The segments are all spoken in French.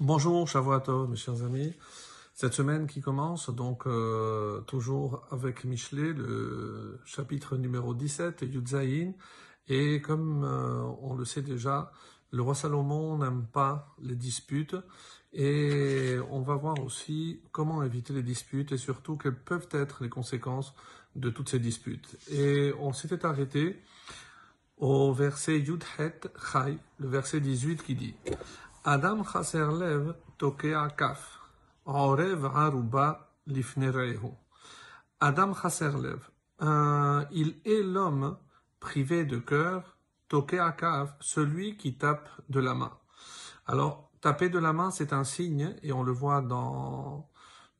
Bonjour, Shavuot mes chers amis. Cette semaine qui commence, donc euh, toujours avec Michelet, le chapitre numéro 17, Yudzaïn. Et comme euh, on le sait déjà, le roi Salomon n'aime pas les disputes. Et on va voir aussi comment éviter les disputes et surtout quelles peuvent être les conséquences de toutes ces disputes. Et on s'était arrêté au verset Yudhet Chai, le verset 18 qui dit Adam chaser lev tokea kaf, orev aruba lifnerehu. Adam chaser lev, il est l'homme privé de cœur, tokea kaf, celui qui tape de la main. Alors, taper de la main, c'est un signe, et on le voit dans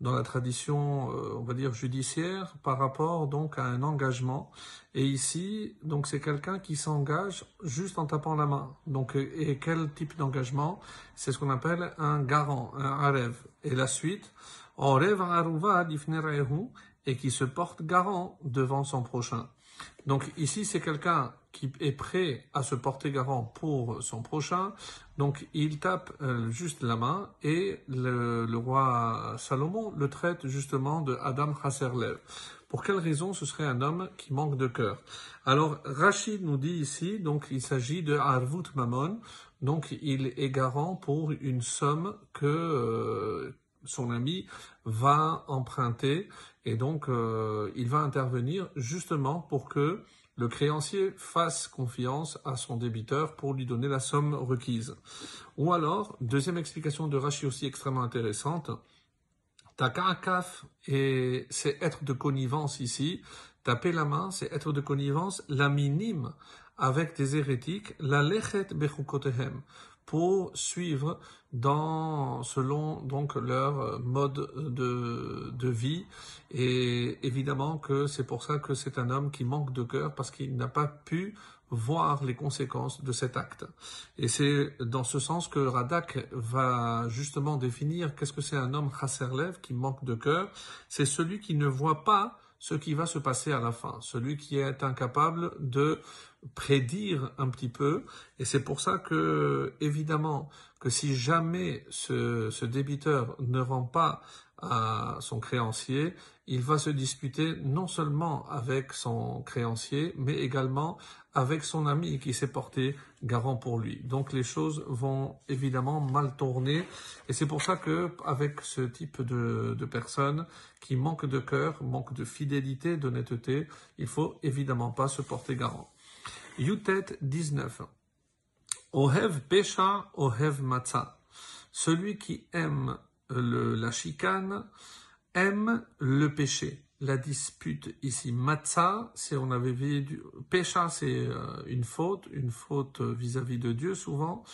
dans la tradition, euh, on va dire judiciaire, par rapport donc à un engagement. Et ici, donc c'est quelqu'un qui s'engage juste en tapant la main. Donc et quel type d'engagement? C'est ce qu'on appelle un garant, un arev. Et la suite, aruva et qui se porte garant devant son prochain. Donc ici, c'est quelqu'un qui est prêt à se porter garant pour son prochain. Donc il tape euh, juste la main et le, roi Salomon le traite justement de Adam Chasserlev. Pour quelle raison ce serait un homme qui manque de cœur? Alors Rachid nous dit ici, donc il s'agit de Arvut Mammon, donc il est garant pour une somme que euh, son ami va emprunter et donc euh, il va intervenir justement pour que le créancier fasse confiance à son débiteur pour lui donner la somme requise. Ou alors, deuxième explication de Rachi aussi extrêmement intéressante, Takakaf, et c'est être de connivence ici. Taper la main, c'est être de connivence, la minime avec des hérétiques, la lechet bechukotehem pour suivre dans selon donc leur mode de, de vie et évidemment que c'est pour ça que c'est un homme qui manque de cœur parce qu'il n'a pas pu voir les conséquences de cet acte. Et c'est dans ce sens que Radak va justement définir qu'est-ce que c'est un homme chasserlev qui manque de cœur. C'est celui qui ne voit pas ce qui va se passer à la fin, celui qui est incapable de prédire un petit peu. Et c'est pour ça que, évidemment, que si jamais ce, ce débiteur ne rend pas à son créancier, il va se disputer non seulement avec son créancier, mais également avec son ami qui s'est porté garant pour lui. Donc les choses vont évidemment mal tourner, et c'est pour ça que avec ce type de, de personnes qui manquent de cœur, manquent de fidélité, d'honnêteté, il faut évidemment pas se porter garant. Yutet 19. Ohev pesha, ohev matzah. Celui qui aime la chicane aime le péché. La dispute ici, matzah, c'est on avait vu pécha, c'est euh, une faute, une faute vis-à-vis de Dieu souvent,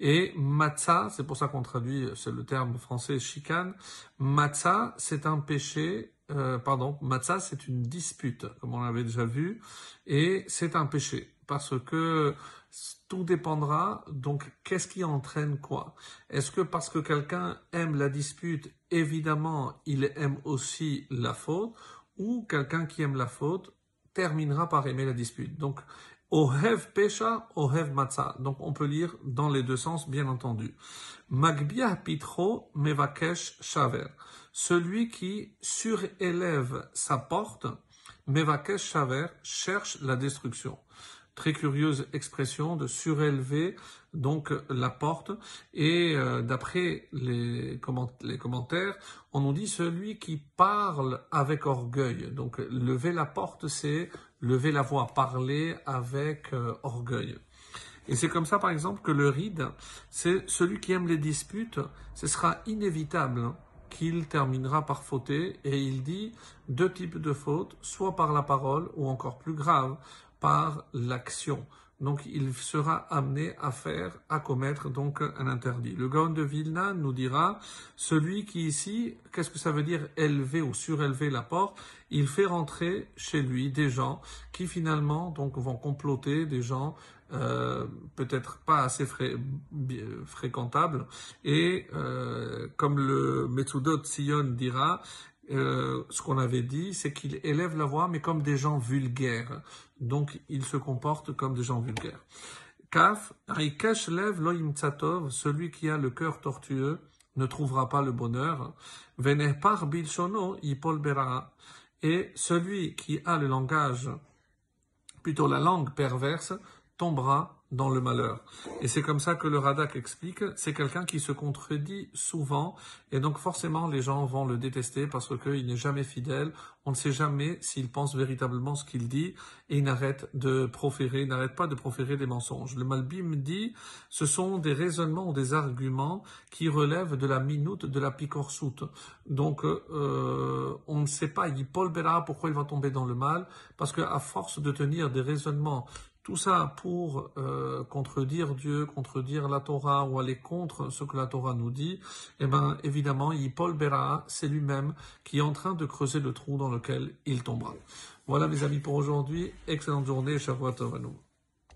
et matzah, c'est pour ça qu'on traduit, c'est le terme français chicane. Matzah, c'est un péché, euh, pardon, matzah, c'est une dispute, comme on l'avait déjà vu, et c'est un péché parce que tout dépendra, donc qu'est-ce qui entraîne quoi? Est-ce que parce que quelqu'un aime la dispute, évidemment, il aime aussi la faute, ou quelqu'un qui aime la faute terminera par aimer la dispute? Donc, Ohev Pesha, Ohev Matzah. Donc on peut lire dans les deux sens, bien entendu. Magbia Pitro Mevakesh Shaver. Celui qui surélève sa porte, Mevakesh Shaver, cherche la destruction très curieuse expression de surélever donc la porte. Et euh, d'après les, commentaires, on nous dit celui qui parle avec orgueil. Donc lever la porte, c'est lever la voix, parler avec euh, orgueil. Et c'est comme ça, par exemple, que le ride, c'est celui qui aime les disputes, ce sera inévitable qu'il terminera par fauter, et il dit deux types de fautes, soit par la parole, ou encore plus grave, par l'action. Donc il sera amené à faire, à commettre donc un interdit. Le Gaon de Vilna nous dira, celui qui ici, qu'est-ce que ça veut dire élever ou surélever la porte Il fait rentrer chez lui des gens qui finalement donc vont comploter, des gens euh, peut-être pas assez fréquentables. Et euh, comme le Metsudot Sion dira, euh, ce qu'on avait dit, c'est qu'il élève la voix, mais comme des gens vulgaires. Donc, il se comporte comme des gens vulgaires. Kaf, Rikesh lev loim tzatov, celui qui a le cœur tortueux ne trouvera pas le bonheur. Venehpar bilshono yipol bera. Et celui qui a le langage, plutôt la langue perverse, tombera dans le malheur. Et c'est comme ça que le Radak explique, c'est quelqu'un qui se contredit souvent, et donc forcément les gens vont le détester parce qu'il n'est jamais fidèle, on ne sait jamais s'il pense véritablement ce qu'il dit, et il n'arrête de proférer, n'arrête pas de proférer des mensonges. Le Malbim dit, ce sont des raisonnements ou des arguments qui relèvent de la minute de la picorsoute. Donc euh, on ne sait pas, il Paul pourquoi il va tomber dans le mal, parce qu'à force de tenir des raisonnements tout ça pour euh, contredire Dieu, contredire la Torah ou aller contre ce que la Torah nous dit, eh bien évidemment, Paul Bera, c'est lui-même qui est en train de creuser le trou dans lequel il tombera. Voilà mes amis pour aujourd'hui, excellente journée, Shavuot Tov